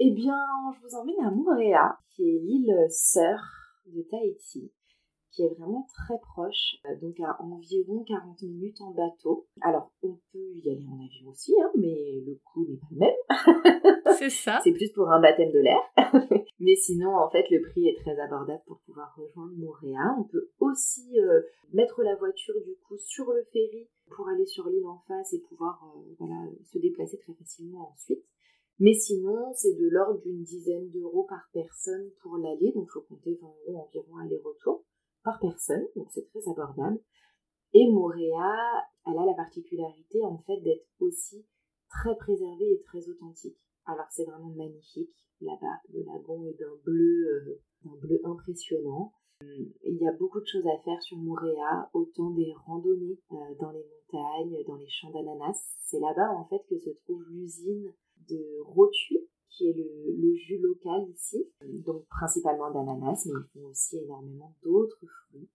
Eh bien, je vous emmène à Moorea, qui est l'île sœur de Tahiti qui est vraiment très proche, euh, donc à environ 40 minutes en bateau. Alors, on peut y aller en avion aussi, hein, mais le coût n'est pas le même. C'est ça. C'est plus pour un baptême de l'air. mais sinon, en fait, le prix est très abordable pour pouvoir rejoindre Montréal. On peut aussi euh, mettre la voiture, du coup, sur le ferry pour aller sur l'île en face et pouvoir euh, voilà, se déplacer très facilement ensuite. Mais sinon, c'est de l'ordre d'une dizaine d'euros par personne pour l'aller, donc il faut compter 20 euros environ aller-retour par personne, donc c'est très abordable. Et Moréa, elle a la particularité en fait d'être aussi très préservée et très authentique. Alors c'est vraiment magnifique là-bas. Le lagon est d'un bleu, euh, impressionnant. Il y a beaucoup de choses à faire sur Moréa, autant des randonnées euh, dans les montagnes, dans les champs d'ananas. C'est là-bas en fait que se trouve l'usine de Rotui, qui est le, jus local ici, donc principalement d'ananas, mais ils font aussi énormément d'autres fruits.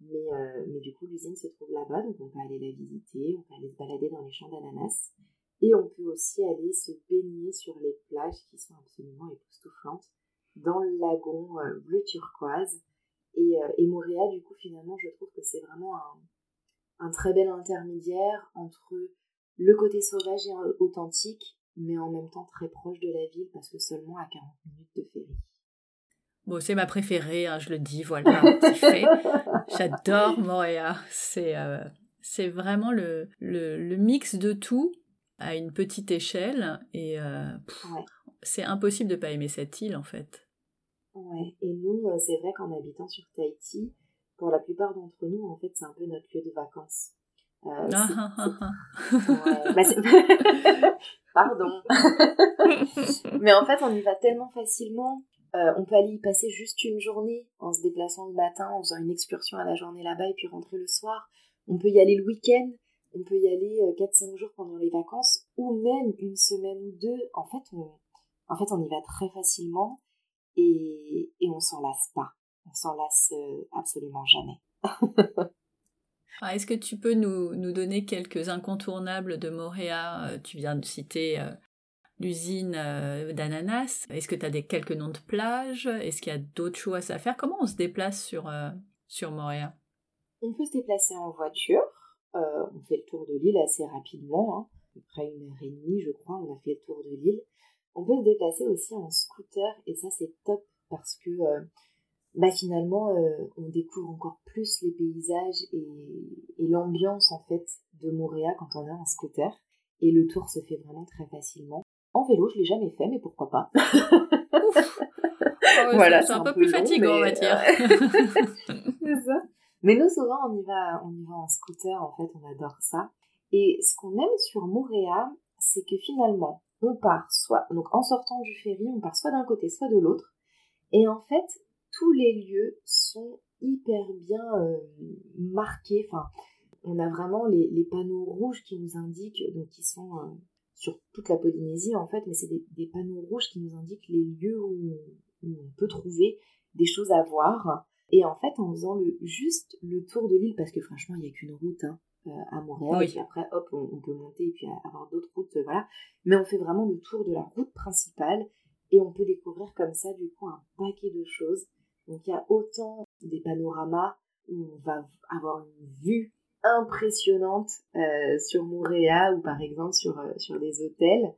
Mais, euh, mais du coup, l'usine se trouve là-bas, donc on peut aller la visiter, on peut aller se balader dans les champs d'ananas. Et on peut aussi aller se baigner sur les plages qui sont absolument époustouflantes dans le lagon euh, bleu turquoise. Et, euh, et Montréal, du coup, finalement, je trouve que c'est vraiment un, un très bel intermédiaire entre le côté sauvage et authentique mais en même temps très proche de la ville parce que seulement à 40 minutes de ferry. Bon, c'est ma préférée, hein, je le dis, voilà, c'est fait. J'adore Moréa. C'est euh, c'est vraiment le, le, mix de tout à une petite échelle et euh, c'est impossible de pas aimer cette île en fait. Ouais, et nous, euh, c'est vrai qu'en habitant sur Tahiti, pour la plupart d'entre nous, en fait, c'est un peu notre lieu de vacances. Euh, bah, Pardon. Mais en fait, on y va tellement facilement. Euh, on peut aller y passer juste une journée en se déplaçant le matin, en faisant une excursion à la journée là-bas et puis rentrer le soir. On peut y aller le week-end. On peut y aller 4-5 euh, jours pendant les vacances ou même une semaine ou deux. En fait, on, en fait, on y va très facilement et, et on s'en lasse pas. On s'en lasse euh, absolument jamais. Est-ce que tu peux nous, nous, donner quelques incontournables de Moréa euh, Tu viens de citer euh, l'usine euh, d'ananas. Est-ce que tu as des, quelques noms de plages? Est-ce qu'il y a d'autres choses à faire? Comment on se déplace sur, sur Moréa? On peut se déplacer en voiture. on fait le tour de l'île assez rapidement, hein. à peu près une heure et demie, je crois. On a fait le tour de l'île. On peut se déplacer aussi en scooter et ça c'est top parce que bah finalement euh, on découvre encore plus les paysages et, l'ambiance en fait de Montréal quand on a un scooter et le tour se fait vraiment très facilement. En vélo, je l'ai jamais fait, mais pourquoi pas? Ah voilà, c'est un, peu, plus fatigant, on va dire. c'est ça. Mais nous, souvent, on y va, on y va en scooter. En fait, on adore ça. Et ce qu'on aime sur Montréal, c'est que finalement, on part soit, donc en sortant du ferry, on part soit d'un côté, soit de l'autre. Et en fait, tous les lieux sont hyper bien euh, marqués. Enfin, on a vraiment les, panneaux rouges qui nous indiquent, donc qui sont euh, sur toute la Polynésie en fait, mais c'est des, panneaux rouges qui nous indiquent les lieux où, on peut trouver des choses à voir. Et en fait, en faisant le, juste le tour de l'île, parce que franchement, il n'y a qu'une route hein, euh, à Montréal, et puis après, hop, on, peut monter et puis avoir d'autres routes, voilà. Mais on fait vraiment le tour de la route principale et on peut découvrir comme ça, du coup, un paquet de choses. Donc il y a autant des panoramas où on va avoir une vue impressionnante euh, sur Montréal ou par exemple sur, euh, sur des hôtels.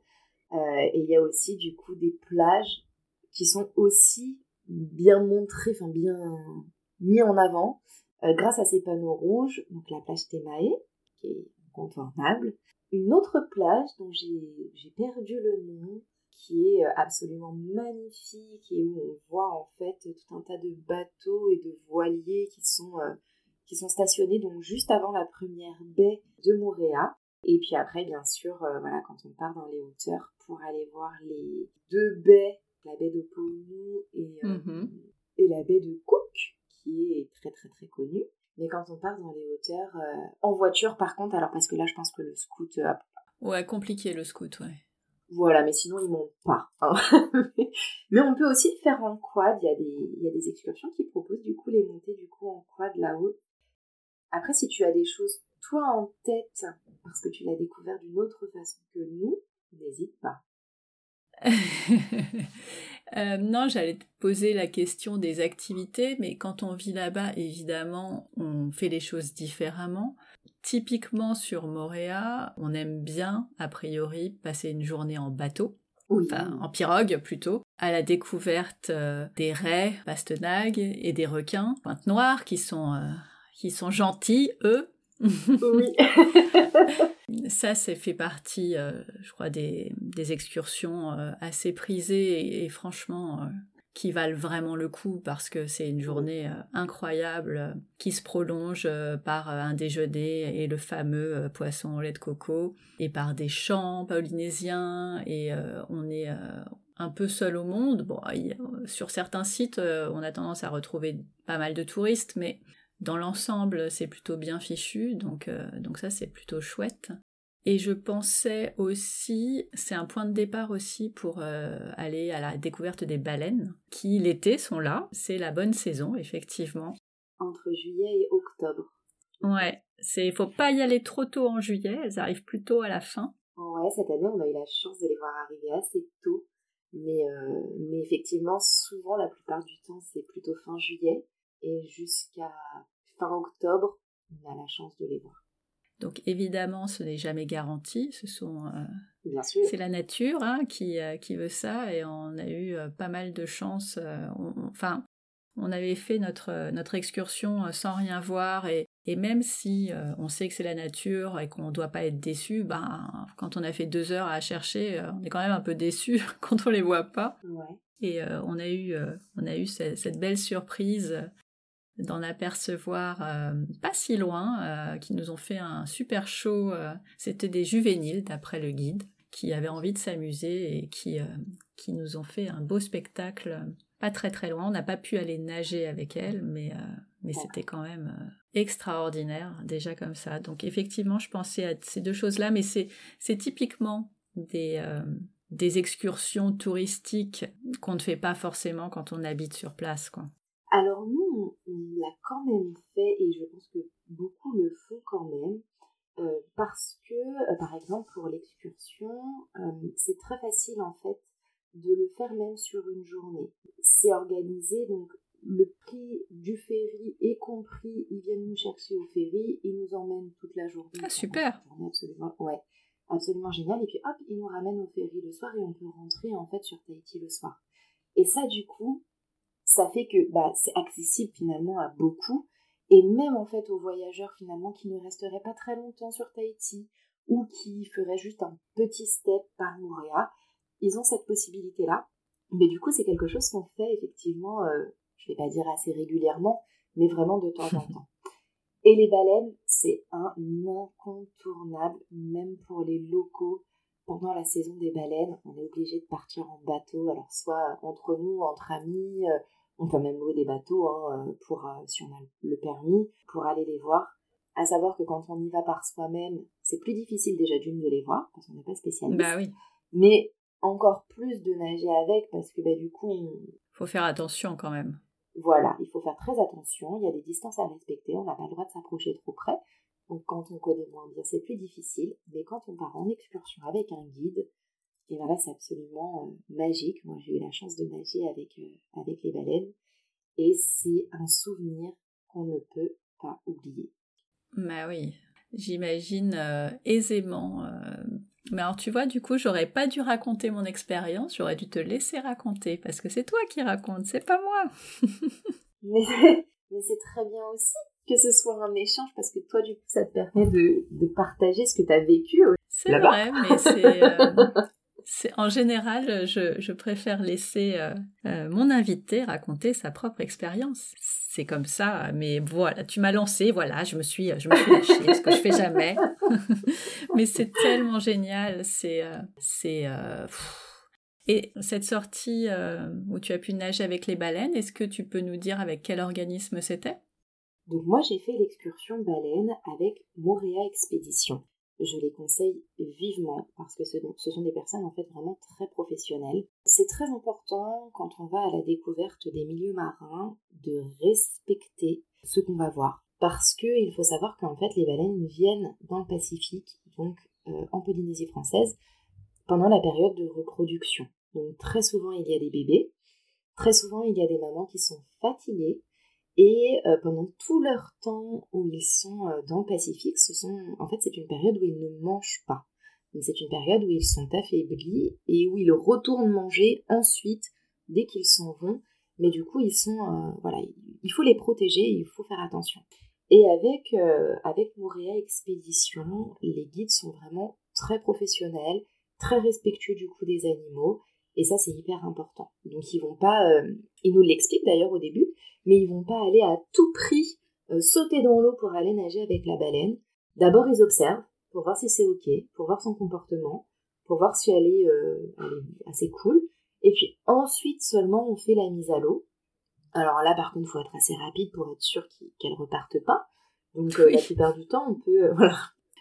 Euh, et il y a aussi du coup des plages qui sont aussi bien montrées, enfin bien mis en avant grâce à ces panneaux rouges. Donc la plage Temae, qui est incontournable. Une autre plage dont j'ai perdu le nom, qui est euh, absolument magnifique et où on voit en fait tout un tas de bateaux et de voiliers qui sont, euh, qui sont stationnés donc juste avant la première baie de Moréa. Et puis après, bien sûr, euh, voilà, quand on part dans les hauteurs pour aller voir les deux baies, la baie de Pounou et, mm-hmm. et la baie de Cook, qui est très très très connue. Mais quand on part dans les hauteurs, en voiture par contre, alors parce que là je pense que le scoot... ouais, compliqué le scoot, ouais. Voilà, mais sinon, ils montent pas. Hein. mais on peut aussi le faire en quad. Il y, a des, il y a des excursions qui proposent du coup les montées du coup en quad là-haut. Après, si tu as des choses, toi, en tête, parce que tu l'as découvert d'une autre façon que nous, n'hésite pas. Euh, non, j'allais te poser la question des activités, mais quand on vit là-bas, évidemment, on fait les choses différemment. Typiquement sur Moréa, on aime bien, a priori, passer une journée en bateau. Enfin, en pirogue plutôt, à la découverte euh, des raies, pastenagues et des requins, pointe noires, qui sont, euh, qui sont gentils, eux. Oui. Ça, c'est fait partie, euh, je crois, des, excursions assez prisées et, franchement qui valent vraiment le coup parce que c'est une journée incroyable qui se prolonge par un déjeuner et le fameux poisson au lait de coco et par des chants polynésiens et on est un peu seul au monde. Bon, sur certains sites, on a tendance à retrouver pas mal de touristes, mais dans l'ensemble, c'est plutôt bien fichu, donc, donc ça c'est plutôt chouette. Et je pensais aussi, c'est un point de départ aussi pour euh, aller à la découverte des baleines, qui l'été sont là. C'est la bonne saison, effectivement. Entre juillet et octobre. Ouais, c'est faut pas y aller trop tôt en juillet, elles arrivent plutôt à la fin. Ouais, cette année on a eu la chance de les voir arriver assez tôt, mais, euh, mais effectivement souvent la plupart du temps c'est plutôt fin juillet et jusqu'à fin octobre on a la chance de les voir. Donc évidemment, ce n'est jamais garanti. Ce sont, euh, c'est la nature hein, qui, euh, qui veut ça, et on a eu euh, pas mal de chance. enfin, on avait fait notre notre excursion sans rien voir, et, et même si on sait que c'est la nature et qu'on ne doit pas être déçu, ben quand on a fait deux heures à chercher, on est quand même un peu déçu quand on les voit pas. Et on a eu on a eu cette belle surprise d'en apercevoir euh, pas si loin, euh, qui nous ont fait un super show. Euh, c'était des juvéniles, d'après le guide, qui avaient envie de s'amuser et qui, qui nous ont fait un beau spectacle pas très très loin. On n'a pas pu aller nager avec elles, mais, mais c'était quand même extraordinaire, déjà comme ça. Donc effectivement, je pensais à ces deux choses-là, mais c'est typiquement des, des excursions touristiques qu'on ne fait pas forcément quand on habite sur place. Quoi. Alors nous, on, l'a quand même fait et je pense que beaucoup le font quand même euh, parce que, euh, par exemple, pour l'excursion, euh, c'est très facile en fait de le faire même sur une journée. C'est organisé, donc le prix du ferry est compris, ils viennent nous chercher au ferry, ils nous emmènent toute la journée. Ah super absolument, ouais, absolument génial. Et puis hop, ils nous ramènent au ferry le soir et on peut rentrer en fait sur Tahiti le soir. Et ça, du coup, ça fait que bah, c'est accessible finalement à beaucoup et même en fait aux voyageurs finalement qui ne resteraient pas très longtemps sur Tahiti ou qui feraient juste un petit step par Moorea, ils ont cette possibilité là. Mais du coup, c'est quelque chose qu'on fait effectivement, euh, je vais pas dire assez régulièrement, mais vraiment de temps en temps. Et les baleines, c'est un incontournable, même pour les locaux. Pendant la saison des baleines, on est obligé de partir en bateau, alors soit entre nous, entre amis, euh, on peut même louer des bateaux hein, euh, pour, euh, si on a le permis, pour aller les voir. À savoir que quand on y va par soi-même, c'est plus difficile déjà d'une de les voir, parce qu'on n'est pas spécialiste. Bah oui. Mais encore plus de nager avec, parce que bah, du coup... Il faut faire attention quand même. Voilà, il faut faire très attention, il y a des distances à respecter, on n'a pas le droit de s'approcher trop près. Donc quand on connaît moins bien, c'est plus difficile. Mais quand on part en excursion avec un guide, et voilà, c'est absolument euh, magique. Moi, j'ai eu la chance de nager avec, euh, avec les baleines. Et c'est un souvenir qu'on ne peut pas oublier. Bah oui, j'imagine euh, aisément. Mais alors, tu vois, du coup, j'aurais pas dû raconter mon expérience, j'aurais dû te laisser raconter, parce que c'est toi qui racontes, c'est pas moi. mais, mais c'est très bien aussi que ce soit un échange, parce que toi, du coup, ça te permet de, de partager ce que tu as vécu. C'est vrai, mais c'est en général, je, préfère laisser euh, euh, mon invité raconter sa propre expérience. C'est comme ça, mais voilà, tu m'as lancé, voilà, je me suis, je me suis lâchée, ce que je fais jamais. mais c'est tellement génial, c'est, euh, c'est. Et cette sortie où tu as pu nager avec les baleines, est-ce que tu peux nous dire avec quel organisme c'était? Donc moi j'ai fait l'excursion baleine avec Moréa Expédition je les conseille vivement parce que ce, sont des personnes en fait vraiment très professionnelles. C'est très important quand on va à la découverte des milieux marins de respecter ce qu'on va voir parce qu'il faut savoir qu'en fait les baleines viennent dans le Pacifique, donc euh, en Polynésie française, pendant la période de reproduction. Donc très souvent, il y a des bébés. Très souvent, il y a des mamans qui sont fatiguées. Et euh, pendant tout leur temps où ils sont euh, dans le Pacifique, ce sont, en fait, c'est une période où ils ne mangent pas. c'est une période où ils sont affaiblis et où ils retournent manger ensuite dès qu'ils s'en vont. Mais du coup, ils sont, euh, voilà, il faut les protéger, il faut faire attention. Et avec, avec Moréa Expédition, les guides sont vraiment très professionnels, très respectueux du coup des animaux. Et ça, c'est hyper important. Donc, ils vont pas, euh, ils nous l'expliquent d'ailleurs au début, mais ils vont pas aller à tout prix euh, sauter dans l'eau pour aller nager avec la baleine. D'abord, ils observent pour voir si c'est ok, pour voir son comportement, pour voir si elle est, euh, elle est assez cool. Et puis ensuite seulement, on fait la mise à l'eau. Alors là, par contre, il faut être assez rapide pour être sûr qu'elle reparte pas. Donc la plupart du temps, on peut, voilà,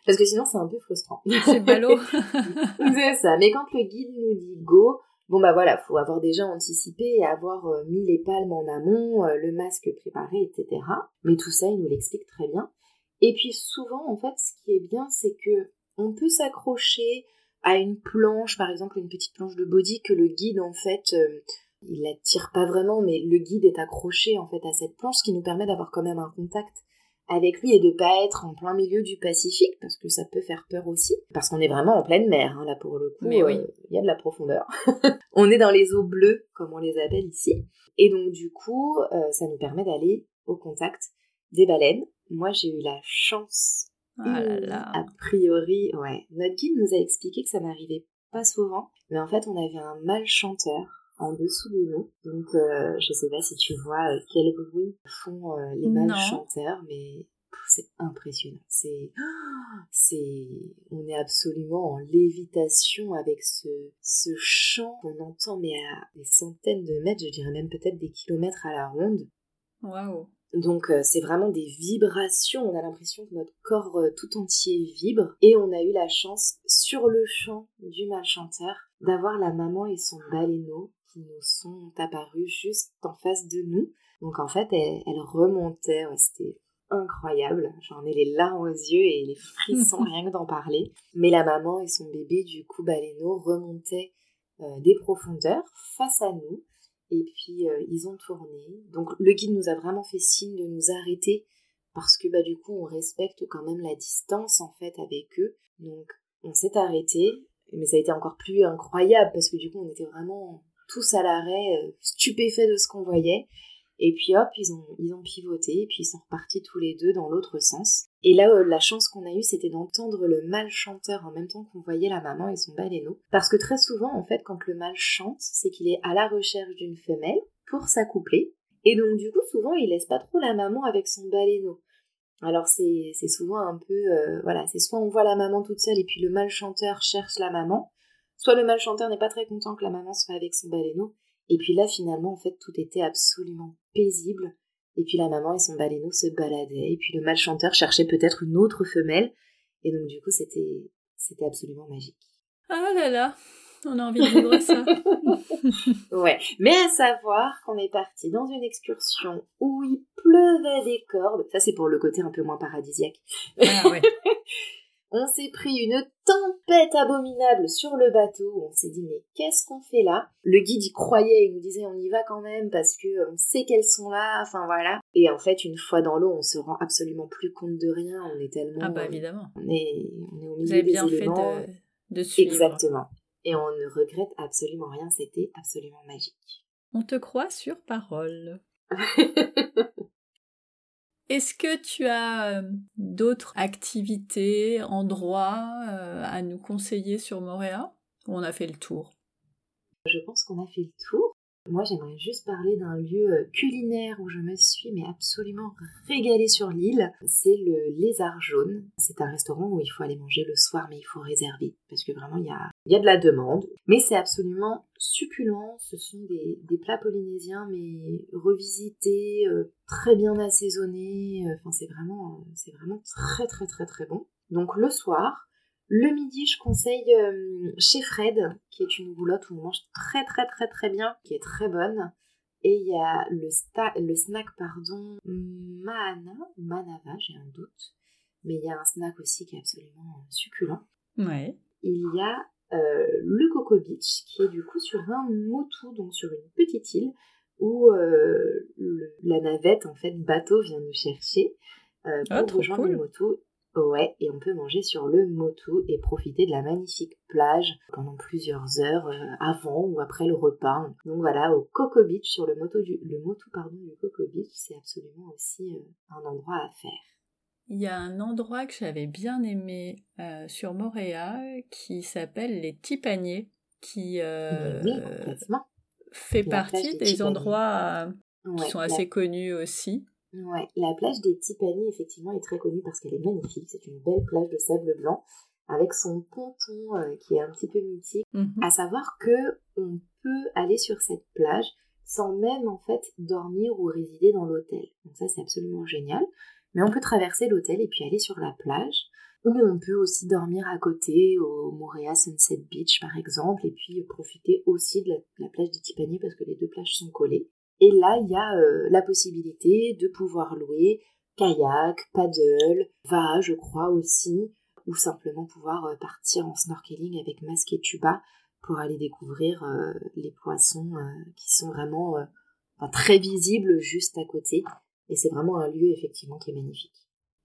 parce que sinon c'est un peu frustrant. C'est ballot. c'est ça. Mais quand le guide nous dit go, Bon bah voilà, faut avoir déjà anticipé et avoir euh, mis les palmes en amont, euh, le masque préparé, etc. Mais tout ça, il nous l'explique très bien. Et puis souvent, en fait, ce qui est bien, c'est que on peut s'accrocher à une planche, par exemple une petite planche de body que le guide en fait, euh, il la tire pas vraiment, mais le guide est accroché en fait à cette planche, ce qui nous permet d'avoir quand même un contact avec lui et de pas être en plein milieu du Pacifique parce que ça peut faire peur aussi. Parce qu'on est vraiment en pleine mer hein, là pour le coup Mais oui. Euh, il y a de la profondeur. On est dans les eaux bleues comme on les appelle ici. Et donc du coup euh, ça nous permet d'aller au contact des baleines. Moi j'ai eu la chance ah a priori ouais. Notre guide nous a expliqué que ça n'arrivait pas souvent mais en fait on avait un mâle chanteur en dessous de nous. Donc, euh, je sais pas si tu vois euh, quel bruit font euh, les mâles chanteurs, mais c'est impressionnant. C'est, c'est, on est absolument en lévitation avec ce, ce chant qu'on entend, mais à des centaines de mètres, je dirais même peut-être des kilomètres à la ronde. Waouh! Donc c'est vraiment des vibrations, on a l'impression que notre corps tout entier vibre et on a eu la chance sur le chant du mâle chanteur d'avoir la maman et son baleineau qui nous sont apparus juste en face de nous. Donc en fait, elle, remontait, c'était incroyable. J'en ai les larmes aux yeux et les frissons rien que d'en parler. Mais la maman et son bébé, du coup, baleineau, remontaient euh, des profondeurs face à nous. Et puis euh, ils ont tourné. Donc le guide nous a vraiment fait signe de nous arrêter parce que bah du coup on respecte quand même la distance en fait avec eux. Donc on s'est arrêté, mais ça a été encore plus incroyable parce que du coup on était vraiment tous à l'arrêt, euh, stupéfaits de ce qu'on voyait. Et puis hop, ils ont, ils ont pivoté, et puis ils sont repartis tous les deux dans l'autre sens. Et là, euh, la chance qu'on a eue, c'était d'entendre le mâle chanteur en même temps qu'on voyait la maman et son baleineau. Parce que très souvent, en fait, quand le mâle chante, c'est qu'il est à la recherche d'une femelle pour s'accoupler. Et donc, du coup, souvent, il laisse pas trop la maman avec son baleineau. Alors, c'est souvent un peu, euh, voilà, c'est soit on voit la maman toute seule et puis le mâle chanteur cherche la maman, Soit le mâle chanteur n'est pas très content que la maman soit avec son baleineau, et puis là finalement en fait tout était absolument paisible, et puis la maman et son baleineau se baladaient, et puis le mâle chanteur cherchait peut-être une autre femelle, et donc du coup c'était c'était absolument magique. Ah là là, on a envie de vivre ça. ouais, mais à savoir qu'on est parti dans une excursion où il pleuvait des cordes. Ça c'est pour le côté un peu moins paradisiaque. Ah ouais. On s'est pris une tempête abominable sur le bateau. On s'est dit mais qu'est-ce qu'on fait là? Le guide y croyait, il nous disait on y va quand même parce que on sait qu'elles sont là. Enfin voilà. Et en fait une fois dans l'eau, on se rend absolument plus compte de rien. On est tellement. Ah bah évidemment. On est, on est au milieu Vous avez bien fait de, de suivre. Exactement. Et on ne regrette absolument rien. C'était absolument magique. On te croit sur parole. Est-ce que tu as euh, d'autres activités, endroits euh, à nous conseiller sur Montréal Ou on a fait le tour? Je pense qu'on a fait le tour. Moi, j'aimerais juste parler d'un lieu euh, culinaire où je me suis mais absolument régalée sur l'île. C'est le Lézard Jaune. C'est un restaurant où il faut aller manger le soir, mais il faut réserver parce que vraiment il y a, y a de la demande. Mais c'est absolument succulent. Ce sont des, des plats polynésiens mais revisités, euh, très bien assaisonnés. Enfin, c'est vraiment, c'est vraiment très très très très bon. Donc le soir, le midi, je conseille euh, chez Fred, qui est une roulotte où on mange très très très très bien, qui est très bonne. Et il y a le, le snack, pardon, Mana, Manava, j'ai un doute. Mais il y a un snack aussi qui est absolument succulent. Ouais. Il y a le Coco Beach, qui est du coup sur un motu, donc sur une petite île, où la navette, en fait, bateau vient nous chercher pour ah, rejoindre le motu Ouais, et on peut manger sur le motu et profiter de la magnifique plage pendant plusieurs heures euh, avant ou après le repas. Donc voilà, au Coco Beach, sur le moto du, le motu pardon, du Coco Beach, c'est absolument aussi euh, un endroit à faire. Il y a un endroit que j'avais bien aimé euh, sur Montréal qui s'appelle les Tipaniers, qui fait partie des, endroits qui sont assez connus aussi. Ouais, la plage des Tipani, effectivement, est très connue parce qu'elle est magnifique. C'est une belle plage de sable blanc avec son ponton euh, qui est un petit peu mythique. Mhm. À savoir que on peut aller sur cette plage sans même en fait dormir ou résider dans l'hôtel. Donc ça c'est absolument génial. Mais on peut traverser l'hôtel et puis aller sur la plage. Ou on peut aussi dormir à côté au Montréal Sunset Beach par exemple et puis profiter aussi de la, de la plage des Tipani parce que les deux plages sont collées. Et là, il y a euh, la possibilité de pouvoir louer kayak, paddle, va, je crois aussi, ou simplement pouvoir euh, partir en snorkeling avec masque et tuba pour aller découvrir euh, les poissons qui sont vraiment très visibles juste à côté. Et c'est vraiment un lieu effectivement qui est magnifique.